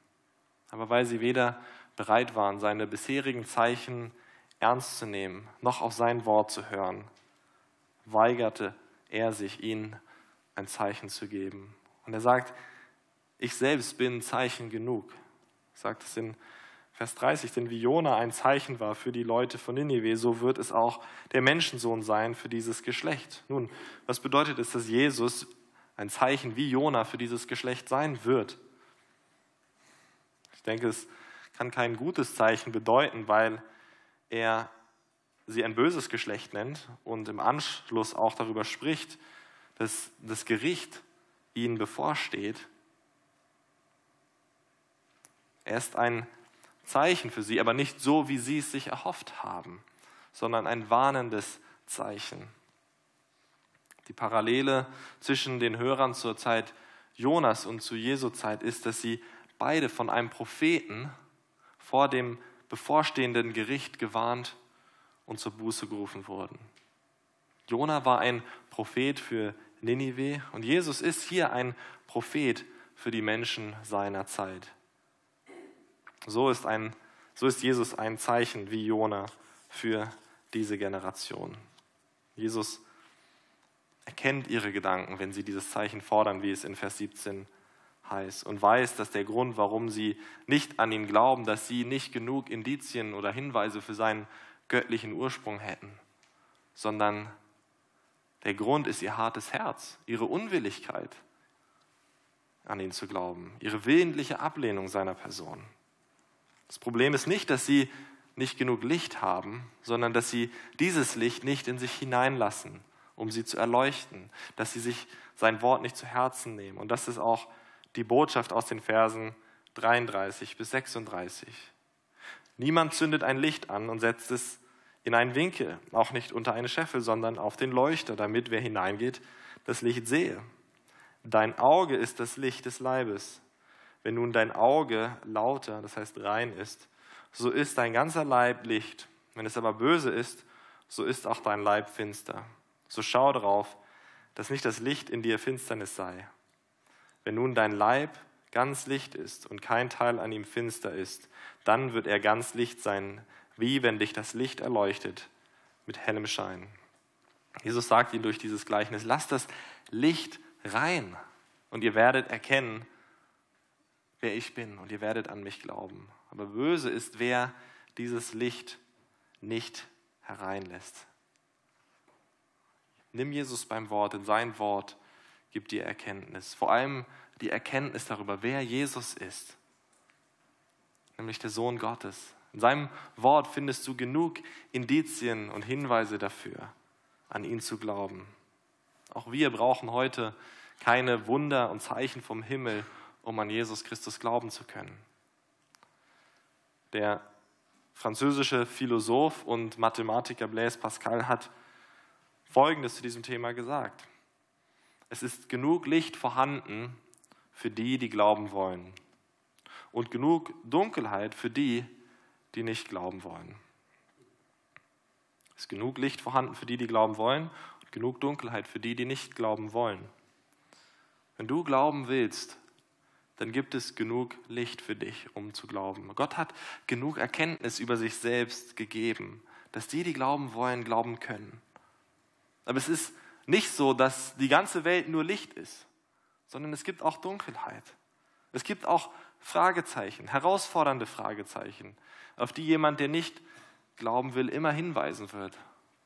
Aber weil sie weder bereit waren, seine bisherigen Zeichen ernst zu nehmen, noch auf sein Wort zu hören, weigerte er sich, ihnen ein Zeichen zu geben. Und er sagt, ich selbst bin Zeichen genug. Sagt es in Vers 30, denn wie Jona ein Zeichen war für die Leute von Ninive, so wird es auch der Menschensohn sein für dieses Geschlecht. Nun, was bedeutet es, dass Jesus ein Zeichen wie Jona für dieses Geschlecht sein wird? Ich denke, es kann kein gutes Zeichen bedeuten, weil er sie ein böses Geschlecht nennt und im Anschluss auch darüber spricht, dass das Gericht ihnen bevorsteht. Er ist ein Zeichen für sie, aber nicht so, wie sie es sich erhofft haben, sondern ein warnendes Zeichen. Die Parallele zwischen den Hörern zur Zeit Jonas und zu Jesu Zeit ist, dass sie beide von einem Propheten vor dem bevorstehenden Gericht gewarnt und zur Buße gerufen wurden. Jona war ein Prophet für Ninive und Jesus ist hier ein Prophet für die Menschen seiner Zeit. So ist, ein, so ist Jesus ein Zeichen wie Jona für diese Generation. Jesus erkennt ihre Gedanken, wenn sie dieses Zeichen fordern, wie es in Vers 17 heißt, und weiß, dass der Grund, warum sie nicht an ihn glauben, dass sie nicht genug Indizien oder Hinweise für seinen göttlichen Ursprung hätten, sondern der Grund ist ihr hartes Herz, ihre Unwilligkeit, an ihn zu glauben, ihre willentliche Ablehnung seiner Person. Das Problem ist nicht, dass sie nicht genug Licht haben, sondern dass sie dieses Licht nicht in sich hineinlassen, um sie zu erleuchten, dass sie sich sein Wort nicht zu Herzen nehmen. Und das ist auch die Botschaft aus den Versen 33 bis 36. Niemand zündet ein Licht an und setzt es in einen Winkel, auch nicht unter eine Scheffel, sondern auf den Leuchter, damit wer hineingeht, das Licht sehe. Dein Auge ist das Licht des Leibes. Wenn nun dein Auge lauter, das heißt rein ist, so ist dein ganzer Leib Licht. Wenn es aber böse ist, so ist auch dein Leib finster. So schau darauf, dass nicht das Licht in dir Finsternis sei. Wenn nun dein Leib ganz Licht ist und kein Teil an ihm finster ist, dann wird er ganz Licht sein, wie wenn dich das Licht erleuchtet mit hellem Schein. Jesus sagt ihnen durch dieses Gleichnis, lasst das Licht rein und ihr werdet erkennen, wer ich bin und ihr werdet an mich glauben. Aber böse ist, wer dieses Licht nicht hereinlässt. Nimm Jesus beim Wort, denn sein Wort gibt dir Erkenntnis. Vor allem die Erkenntnis darüber, wer Jesus ist, nämlich der Sohn Gottes. In seinem Wort findest du genug Indizien und Hinweise dafür, an ihn zu glauben. Auch wir brauchen heute keine Wunder und Zeichen vom Himmel, um an Jesus Christus glauben zu können. Der französische Philosoph und Mathematiker Blaise Pascal hat Folgendes zu diesem Thema gesagt. Es ist genug Licht vorhanden für die, die glauben wollen. Und genug Dunkelheit für die, die nicht glauben wollen. Es ist genug Licht vorhanden für die, die glauben wollen, und genug Dunkelheit für die, die nicht glauben wollen. Wenn du glauben willst, dann gibt es genug Licht für dich, um zu glauben. Gott hat genug Erkenntnis über sich selbst gegeben, dass die, die glauben wollen, glauben können. Aber es ist nicht so, dass die ganze Welt nur Licht ist, sondern es gibt auch Dunkelheit. Es gibt auch Fragezeichen, herausfordernde Fragezeichen, auf die jemand, der nicht glauben will, immer hinweisen wird.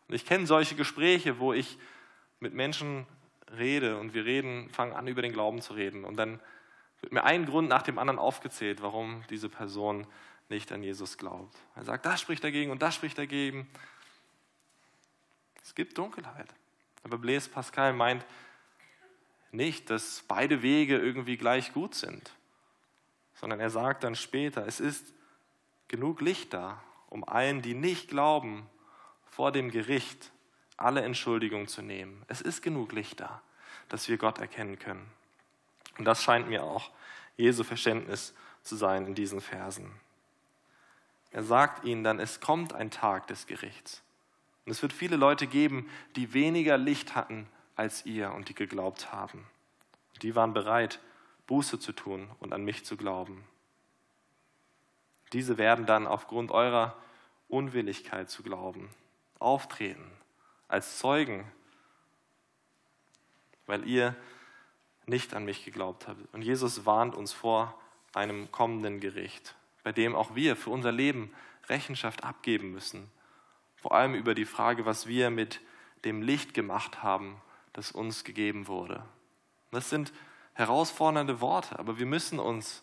Ich kenne solche Gespräche, wo ich mit Menschen rede und wir reden, fangen an, über den Glauben zu reden. Und dann wird mir ein Grund nach dem anderen aufgezählt, warum diese Person nicht an Jesus glaubt. Er sagt, das spricht dagegen und das spricht dagegen. Es gibt Dunkelheit. Aber Blaise Pascal meint nicht, dass beide Wege irgendwie gleich gut sind, sondern er sagt dann später, es ist genug Licht da, um allen, die nicht glauben, vor dem Gericht alle Entschuldigung zu nehmen. Es ist genug Licht da, dass wir Gott erkennen können. Und das scheint mir auch Jesu Verständnis zu sein in diesen Versen. Er sagt ihnen dann, es kommt ein Tag des Gerichts. Und es wird viele Leute geben, die weniger Licht hatten als ihr und die geglaubt haben. Die waren bereit, Buße zu tun und an mich zu glauben. Diese werden dann aufgrund eurer Unwilligkeit zu glauben auftreten als Zeugen, weil ihr nicht an mich geglaubt habt. Und Jesus warnt uns vor einem kommenden Gericht, bei dem auch wir für unser Leben Rechenschaft abgeben müssen. Vor allem über die Frage, was wir mit dem Licht gemacht haben, das uns gegeben wurde. Das sind herausfordernde Worte, aber wir müssen uns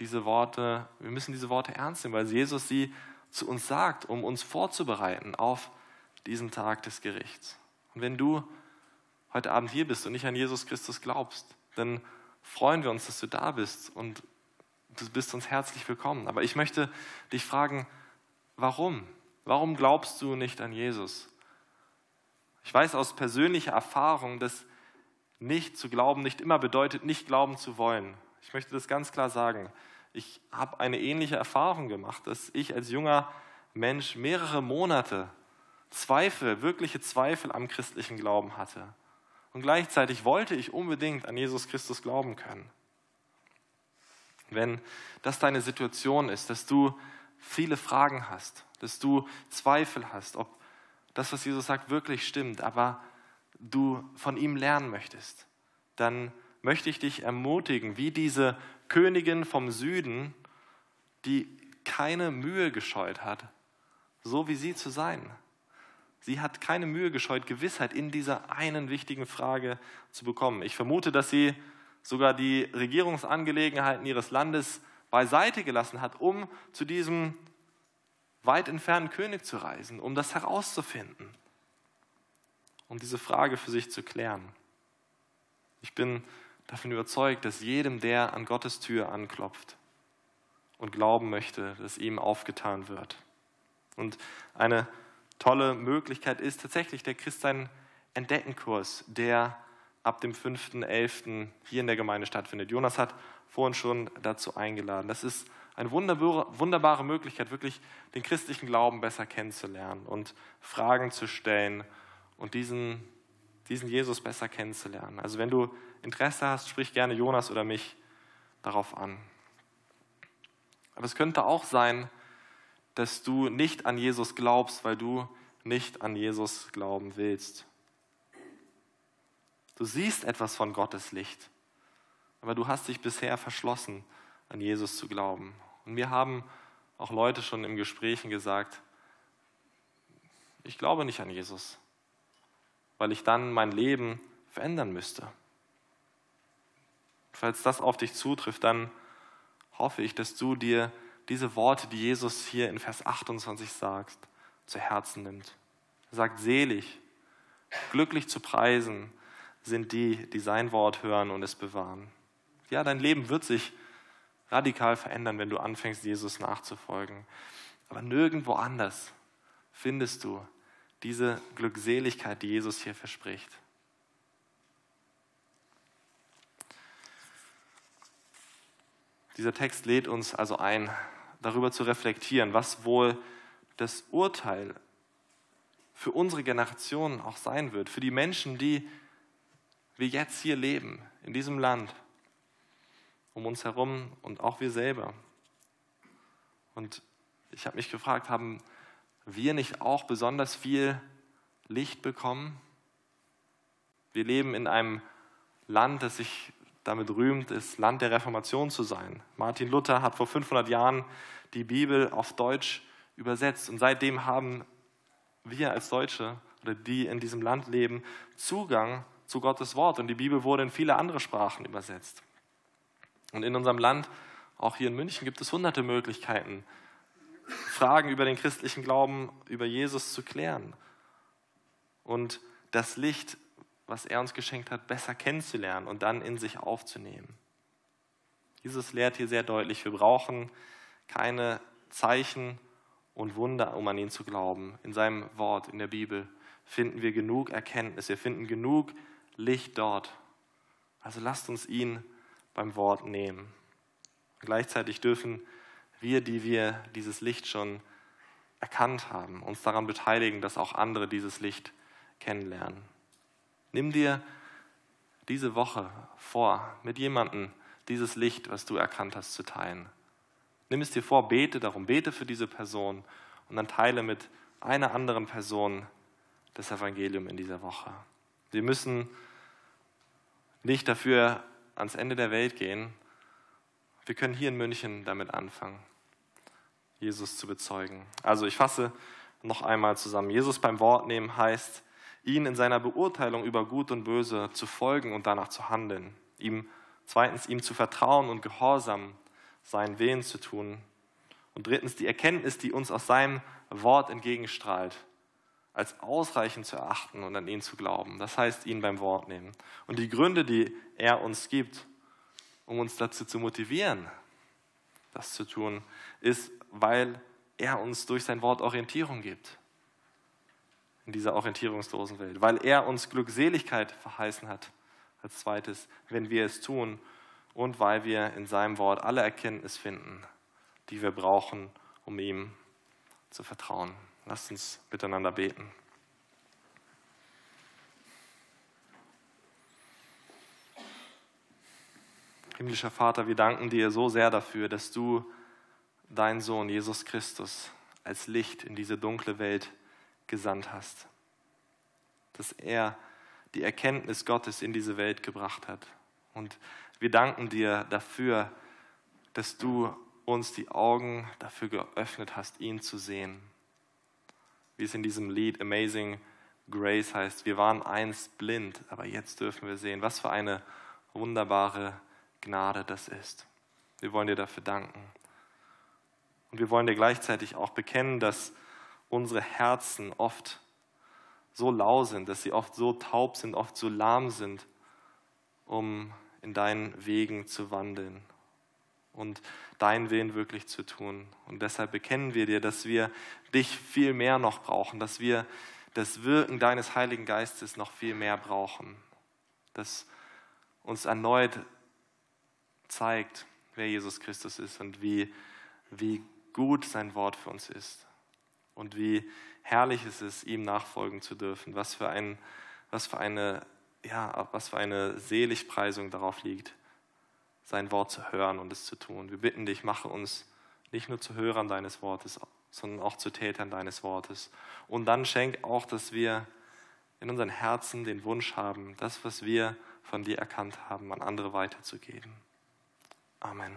diese Worte, wir müssen diese Worte ernst nehmen, weil Jesus sie zu uns sagt, um uns vorzubereiten auf diesen Tag des Gerichts. Und wenn du heute Abend hier bist und nicht an Jesus Christus glaubst, dann freuen wir uns, dass du da bist und du bist uns herzlich willkommen. Aber ich möchte dich fragen, warum? Warum glaubst du nicht an Jesus? Ich weiß aus persönlicher Erfahrung, dass nicht zu glauben nicht immer bedeutet, nicht glauben zu wollen. Ich möchte das ganz klar sagen. Ich habe eine ähnliche Erfahrung gemacht, dass ich als junger Mensch mehrere Monate Zweifel, wirkliche Zweifel am christlichen Glauben hatte. Und gleichzeitig wollte ich unbedingt an Jesus Christus glauben können. Wenn das deine Situation ist, dass du viele Fragen hast, dass du Zweifel hast, ob das, was Jesus sagt, wirklich stimmt, aber du von ihm lernen möchtest, dann möchte ich dich ermutigen, wie diese Königin vom Süden, die keine Mühe gescheut hat, so wie sie zu sein. Sie hat keine Mühe gescheut, Gewissheit in dieser einen wichtigen Frage zu bekommen. Ich vermute, dass sie sogar die Regierungsangelegenheiten ihres Landes beiseite gelassen hat, um zu diesem weit entfernten König zu reisen, um das herauszufinden, um diese Frage für sich zu klären. Ich bin davon überzeugt, dass jedem, der an Gottes Tür anklopft und glauben möchte, dass ihm aufgetan wird. Und eine tolle Möglichkeit ist tatsächlich der Christsein Entdeckenkurs, der ab dem 5.11. hier in der Gemeinde stattfindet. Jonas hat vorhin schon dazu eingeladen. Das ist eine wunderbare Möglichkeit, wirklich den christlichen Glauben besser kennenzulernen und Fragen zu stellen und diesen, diesen Jesus besser kennenzulernen. Also wenn du Interesse hast, sprich gerne Jonas oder mich darauf an. Aber es könnte auch sein, dass du nicht an Jesus glaubst, weil du nicht an Jesus glauben willst. Du siehst etwas von Gottes Licht, aber du hast dich bisher verschlossen, an Jesus zu glauben. Und mir haben auch Leute schon im Gesprächen gesagt, ich glaube nicht an Jesus, weil ich dann mein Leben verändern müsste. Falls das auf dich zutrifft, dann hoffe ich, dass du dir diese Worte, die Jesus hier in Vers 28 sagt, zu Herzen nimmt. Er sagt, selig, glücklich zu preisen sind die, die sein Wort hören und es bewahren. Ja, dein Leben wird sich radikal verändern, wenn du anfängst, Jesus nachzufolgen. Aber nirgendwo anders findest du diese Glückseligkeit, die Jesus hier verspricht. Dieser Text lädt uns also ein, darüber zu reflektieren, was wohl das Urteil für unsere Generation auch sein wird, für die Menschen, die wir jetzt hier leben, in diesem Land, um uns herum und auch wir selber. Und ich habe mich gefragt, haben wir nicht auch besonders viel Licht bekommen? Wir leben in einem Land, das sich damit rühmt, das Land der Reformation zu sein. Martin Luther hat vor 500 Jahren die Bibel auf Deutsch übersetzt und seitdem haben wir als Deutsche oder die in diesem Land leben Zugang zu Gottes Wort und die Bibel wurde in viele andere Sprachen übersetzt. Und in unserem Land, auch hier in München, gibt es hunderte Möglichkeiten, Fragen über den christlichen Glauben, über Jesus zu klären und das Licht, was er uns geschenkt hat, besser kennenzulernen und dann in sich aufzunehmen. Jesus lehrt hier sehr deutlich, wir brauchen keine Zeichen und Wunder, um an ihn zu glauben. In seinem Wort, in der Bibel, finden wir genug Erkenntnis, wir finden genug Licht dort. Also lasst uns ihn beim Wort nehmen. Gleichzeitig dürfen wir, die wir dieses Licht schon erkannt haben, uns daran beteiligen, dass auch andere dieses Licht kennenlernen. Nimm dir diese Woche vor, mit jemandem dieses Licht, was du erkannt hast, zu teilen. Nimm es dir vor, bete darum, bete für diese Person und dann teile mit einer anderen Person das Evangelium in dieser Woche. Wir müssen nicht dafür ans Ende der Welt gehen. Wir können hier in München damit anfangen. Jesus zu bezeugen. Also ich fasse noch einmal zusammen. Jesus beim Wort nehmen heißt, ihn in seiner Beurteilung über Gut und Böse zu folgen und danach zu handeln. Ihm, zweitens, ihm zu vertrauen und gehorsam seinen Willen zu tun. Und drittens, die Erkenntnis, die uns aus seinem Wort entgegenstrahlt, als ausreichend zu erachten und an ihn zu glauben. Das heißt, ihn beim Wort nehmen. Und die Gründe, die er uns gibt, um uns dazu zu motivieren, das zu tun, ist, weil er uns durch sein Wort Orientierung gibt in dieser orientierungslosen Welt, weil er uns Glückseligkeit verheißen hat, als zweites, wenn wir es tun und weil wir in seinem Wort alle Erkenntnis finden, die wir brauchen, um ihm zu vertrauen. Lasst uns miteinander beten. Himmlischer Vater, wir danken dir so sehr dafür, dass du deinen Sohn Jesus Christus als Licht in diese dunkle Welt gesandt hast. Dass er die Erkenntnis Gottes in diese Welt gebracht hat. Und wir danken dir dafür, dass du uns die Augen dafür geöffnet hast, ihn zu sehen. Wie es in diesem Lied Amazing Grace heißt, wir waren einst blind, aber jetzt dürfen wir sehen. Was für eine wunderbare Gnade das ist. Wir wollen dir dafür danken. Und wir wollen dir gleichzeitig auch bekennen, dass unsere Herzen oft so lau sind, dass sie oft so taub sind, oft so lahm sind, um in deinen Wegen zu wandeln und deinen Willen wirklich zu tun. Und deshalb bekennen wir dir, dass wir dich viel mehr noch brauchen, dass wir das Wirken deines Heiligen Geistes noch viel mehr brauchen, dass uns erneut zeigt, wer Jesus Christus ist und wie, wie gut sein Wort für uns ist und wie herrlich es ist, ihm nachfolgen zu dürfen, was für, ein, was für, eine, ja, was für eine Seligpreisung darauf liegt, sein Wort zu hören und es zu tun. Wir bitten dich, mache uns nicht nur zu Hörern deines Wortes, sondern auch zu Tätern deines Wortes. Und dann schenk auch, dass wir in unseren Herzen den Wunsch haben, das, was wir von dir erkannt haben, an andere weiterzugeben. Amen.